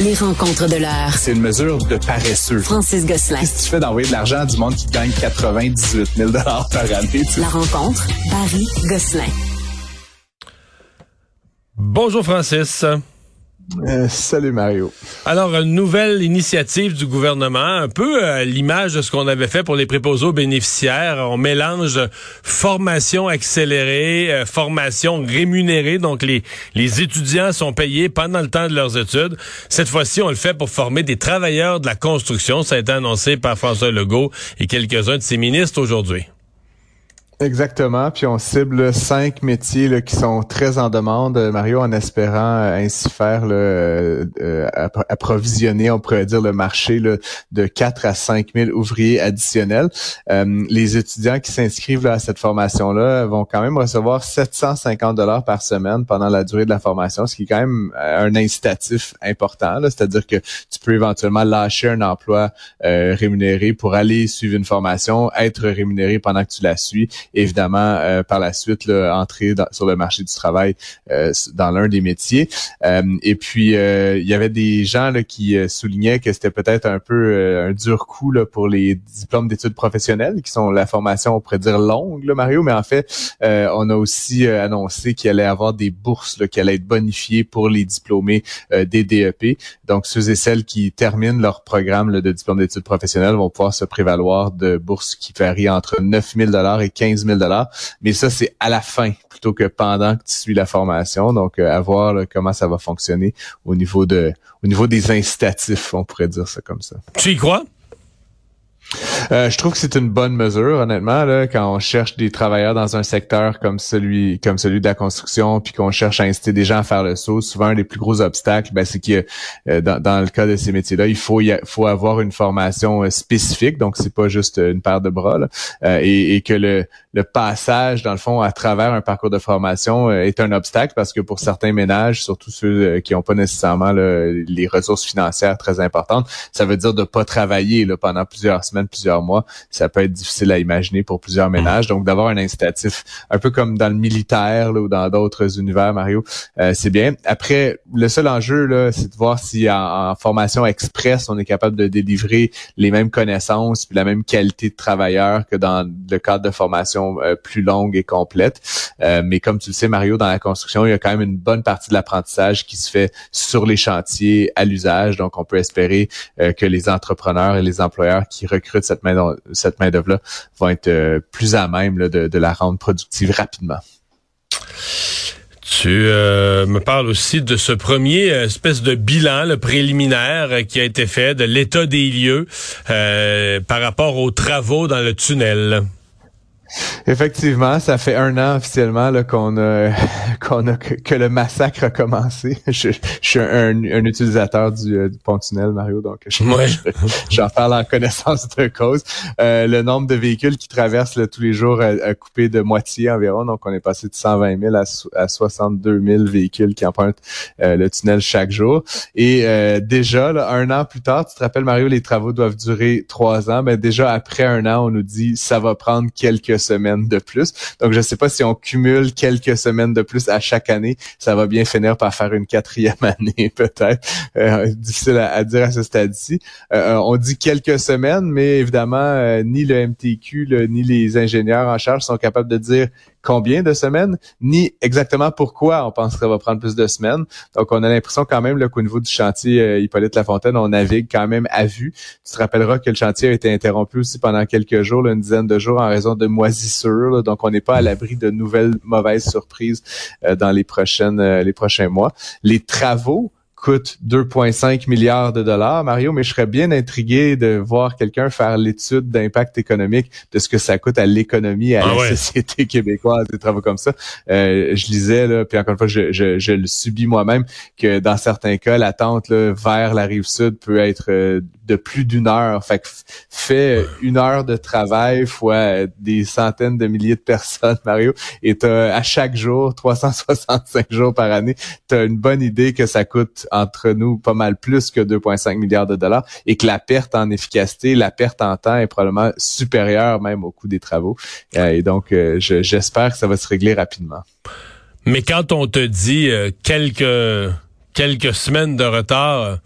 Les rencontres de l'heure. C'est une mesure de paresseux. Francis Gosselin. Qu'est-ce que tu fais d'envoyer de l'argent à du monde qui gagne 98 000 par année? Tu La rencontre, Paris Gosselin. Bonjour Francis. Euh, salut Mario. Alors, une nouvelle initiative du gouvernement, un peu l'image de ce qu'on avait fait pour les préposés aux bénéficiaires. On mélange formation accélérée, euh, formation rémunérée. Donc, les, les étudiants sont payés pendant le temps de leurs études. Cette fois-ci, on le fait pour former des travailleurs de la construction. Ça a été annoncé par François Legault et quelques-uns de ses ministres aujourd'hui. Exactement. Puis on cible cinq métiers là, qui sont très en demande, Mario, en espérant euh, ainsi faire là, euh, euh, approvisionner, on pourrait dire, le marché là, de 4 à 5 000 ouvriers additionnels. les étudiants qui s'inscrivent à cette formation-là vont quand même recevoir 750 dollars par semaine pendant la durée de la formation, ce qui est quand même un incitatif important. C'est-à-dire que tu peux éventuellement lâcher un emploi rémunéré pour aller suivre une formation, être rémunéré pendant que tu la suis évidemment euh, par la suite là, entrer sur le marché du travail euh, dans l'un des métiers. Euh, et puis il y avait des gens là, qui soulignaient que c'était peut-être un peu un dur coup là, pour les diplômes d'études professionnelles, qui sont la formation, on pourrait dire longue, là, Mario, mais en fait, on a aussi annoncé qu'il allait avoir des bourses qui allaient être bonifiées pour les diplômés des DEP. Donc, ceux et celles qui terminent leur programme là, de diplôme d'études professionnelles vont pouvoir se prévaloir de bourses qui varient entre 9 000 et 15 15 000 Mais ça, c'est à la fin plutôt que pendant que tu suis la formation. Donc, euh, à voir comment ça va fonctionner au niveau de, au niveau des incitatifs, on pourrait dire ça comme ça. Tu y crois? Euh, je trouve que c'est une bonne mesure, honnêtement, là, quand on cherche des travailleurs dans un secteur comme celui, comme celui de la construction, puis qu'on cherche à inciter des gens à faire le saut. Souvent, un des plus gros obstacles, ben, c'est que euh, dans, le cas de ces métiers-là, il faut, y faut avoir une formation euh, spécifique, donc c'est pas juste une paire de bras, et, et, que le, le passage, dans le fond, à travers un parcours de formation est un obstacle parce que pour certains ménages, surtout ceux qui n'ont pas nécessairement les ressources financières très importantes, ça veut dire de pas travailler là, pendant plusieurs semaines plusieurs mois, ça peut être difficile à imaginer pour plusieurs ménages. Donc, d'avoir un incitatif, un peu comme dans le militaire ou dans d'autres univers, Mario, euh, c'est bien. Après, le seul enjeu, là, c'est de voir si en, formation express, on est capable de délivrer les mêmes connaissances puis la même qualité de travailleur que dans le cadre de formation euh, plus longue et complète. Euh, mais comme tu le sais, Mario, dans la construction, il y a quand même une bonne partie de l'apprentissage qui se fait sur les chantiers à l'usage. Donc, on peut espérer que les entrepreneurs et les employeurs qui recrutent cette main cette main d'œuvre là vont être euh, plus à même de, la rendre productive rapidement. Tu euh, me parles aussi de ce premier euh, espèce de bilan le préliminaire qui a été fait de l'état des lieux par rapport aux travaux dans le tunnel. Effectivement, ça fait un an officiellement là, qu'on a qu'on a que, le massacre a commencé. Je, suis un, utilisateur du, euh, du pont-tunnel, Mario, donc j'en parle en connaissance de cause. Euh, le nombre de véhicules qui traversent tous les jours a, coupé de moitié environ, donc on est passé de 120 000 à, à 62 000 véhicules qui empruntent euh, le tunnel chaque jour. Et déjà, là, un an plus tard, tu te rappelles, Mario, les travaux doivent durer trois ans. Ben déjà après un an, on nous dit ça va prendre quelques semaines de plus. Donc, je ne sais pas si on cumule quelques semaines de plus à chaque année, ça va bien finir par faire une quatrième année, peut-être. Euh, difficile à, dire à ce stade-ci. Euh, on dit quelques semaines, mais évidemment, euh, ni le MTQ, ni les ingénieurs en charge sont capables de dire combien de semaines, ni exactement pourquoi on pense que ça va prendre plus de semaines. Donc, on a l'impression quand même qu'au niveau du chantier euh, Hippolyte Lafontaine, on navigue quand même à vue. Tu te rappelleras que le chantier a été interrompu aussi pendant quelques jours, une dizaine de jours en raison de moisissures. donc, on n'est pas à l'abri de nouvelles mauvaises surprises euh, dans les prochaines euh, les prochains mois. Les travaux coûte 2,5 milliards de dollars, Mario, mais je serais bien intrigué de voir quelqu'un faire l'étude d'impact économique de ce que ça coûte à l'économie, à ah la société québécoise, des travaux comme ça. Euh, je lisais, là, puis encore une fois, je, je, le subis moi-même, que dans certains cas, l'attente vers la rive sud peut être euh, de plus d'une heure. Fait que fais une heure de travail fois des centaines de milliers de personnes, Mario, et as, à chaque jour, 365 jours par année, tu as une bonne idée que ça coûte entre nous pas mal plus que 2,5 milliards de dollars et que la perte en efficacité, la perte en temps est probablement supérieure même au coût des travaux. Euh, et donc, euh, j'espère que ça va se régler rapidement. Mais quand on te dit euh, quelques quelques semaines de retard,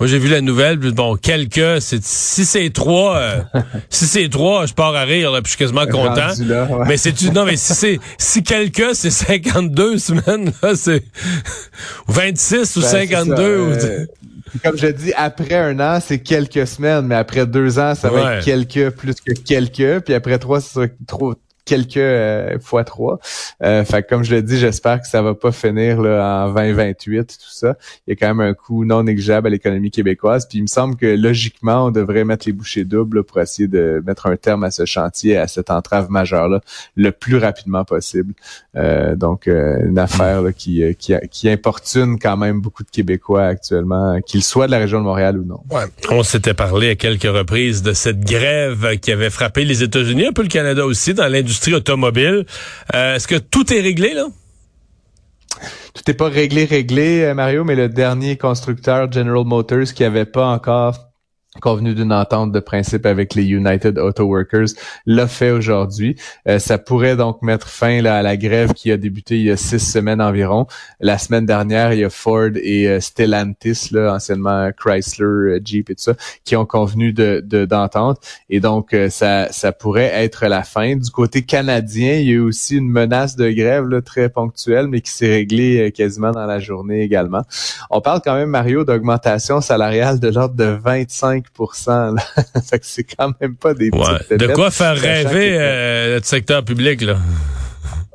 Moi, j'ai vu la nouvelle, puis bon, quelques, c'est, si c'est trois, euh, si c'est trois, je pars à rire, là, puis je suis quasiment content. Mais c'est non, mais si c'est, si quelques, c'est 52 semaines, là, c'est, 26 ou 52. Ben, comme je dis, après un an, c'est quelques semaines, mais après deux ans, ça va être quelques plus que quelques, puis après trois, sera trop quelques euh, fois trois. Euh, fait comme je le dis, j'espère que ça va pas finir là, en 2028 tout ça. Il y a quand même un coût non négligeable à l'économie québécoise. Puis il me semble que logiquement, on devrait mettre les bouchées doubles pour essayer de mettre un terme à ce chantier, à cette entrave majeure là, le plus rapidement possible. Euh, donc une affaire qui, qui, qui importune quand même beaucoup de Québécois actuellement, qu'ils soient de la région de Montréal ou non. Ouais. On s'était parlé à quelques reprises de cette grève qui avait frappé les États-Unis, un peu le Canada aussi, dans l'industrie automobile. Euh, est-ce que tout est réglé, là? Tout n'est pas réglé, réglé, euh, Mario, mais le dernier constructeur, General Motors, qui avait pas encore convenu d'une entente de principe avec les United Auto Workers l'a fait aujourd'hui. Euh, ça pourrait donc mettre fin à la grève qui a débuté il y a six semaines environ. La semaine dernière, il y a Ford et euh, Stellantis, là, anciennement Chrysler, euh, Jeep et tout ça, qui ont convenu de d'entente. et donc, ça, ça pourrait être la fin. Du côté canadien, il y a eu aussi une menace de grève là, très ponctuelle, mais qui s'est réglée quasiment dans la journée également. On parle quand même, Mario, d'augmentation salariale de l'ordre de 25 c'est quand même pas des De quoi faire rêver euh, le secteur public, là?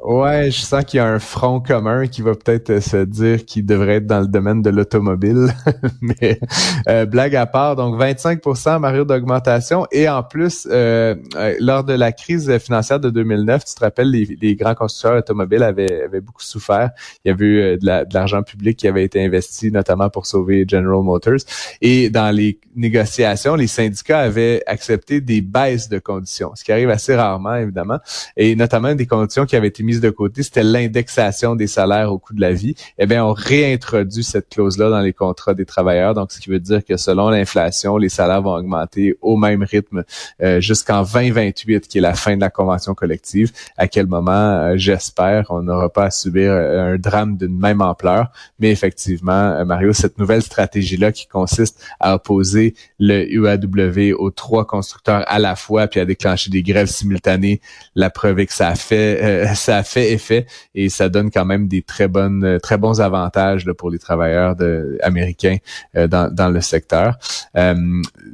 Ouais, je sens qu'il y a un front commun qui va peut-être euh, se dire qu'il devrait être dans le domaine de l'automobile. Mais euh, blague à part, donc 25% Mario d'augmentation. Et en plus, euh, lors de la crise financière de 2009, tu te rappelles, les, grands constructeurs automobiles avaient, beaucoup souffert. Il y avait eu de l'argent public qui avait été investi notamment pour sauver General Motors. Et dans les négociations, les syndicats avaient accepté des baisses de conditions, ce qui arrive assez rarement, évidemment. Et notamment des conditions qui avaient été mises de côté, c'était l'indexation des salaires au coût de la vie. Eh bien, on réintroduit cette clause-là dans les contrats des travailleurs. Donc, ce qui veut dire que selon l'inflation, les salaires vont augmenter au même rythme euh, jusqu'en 2028, qui est la fin de la convention collective. À quel moment, euh, j'espère, on n'aura pas à subir euh, un drame d'une même ampleur. Mais effectivement, Mario, cette nouvelle stratégie-là qui consiste à opposer le UAW aux trois constructeurs à la fois, puis à déclencher des grèves simultanées, la preuve est que ça a fait, ça a fait effet et ça donne quand même des très bonnes, euh, très bons avantages pour les travailleurs de, américains euh, dans, dans le secteur. Euh,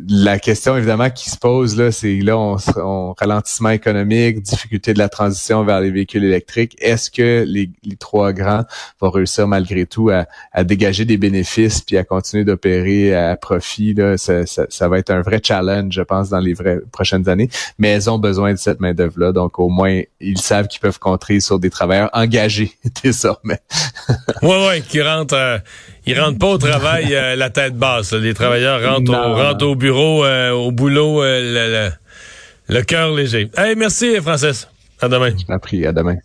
la question évidemment qui se pose là, c'est là on, ralentissement économique, difficulté de la transition vers les véhicules électriques. Est-ce que les, les, trois grands vont réussir malgré tout à, à dégager des bénéfices puis à continuer d'opérer à profit là, ça, ça, ça, va être un vrai challenge, je pense, dans les vraies prochaines années. Mais elles ont besoin de cette main d'œuvre là, donc au moins ils savent qu'ils peuvent contrer sur des travailleurs engagés désormais. ouais, ouais, qui rentrent, euh, ils rentrent pas au travail euh, la tête basse. Les travailleurs rentrent, au, rentrent au bureau, euh, au boulot, le, le, cœur léger. Hey, merci, Francis. À demain. Je pris. À demain.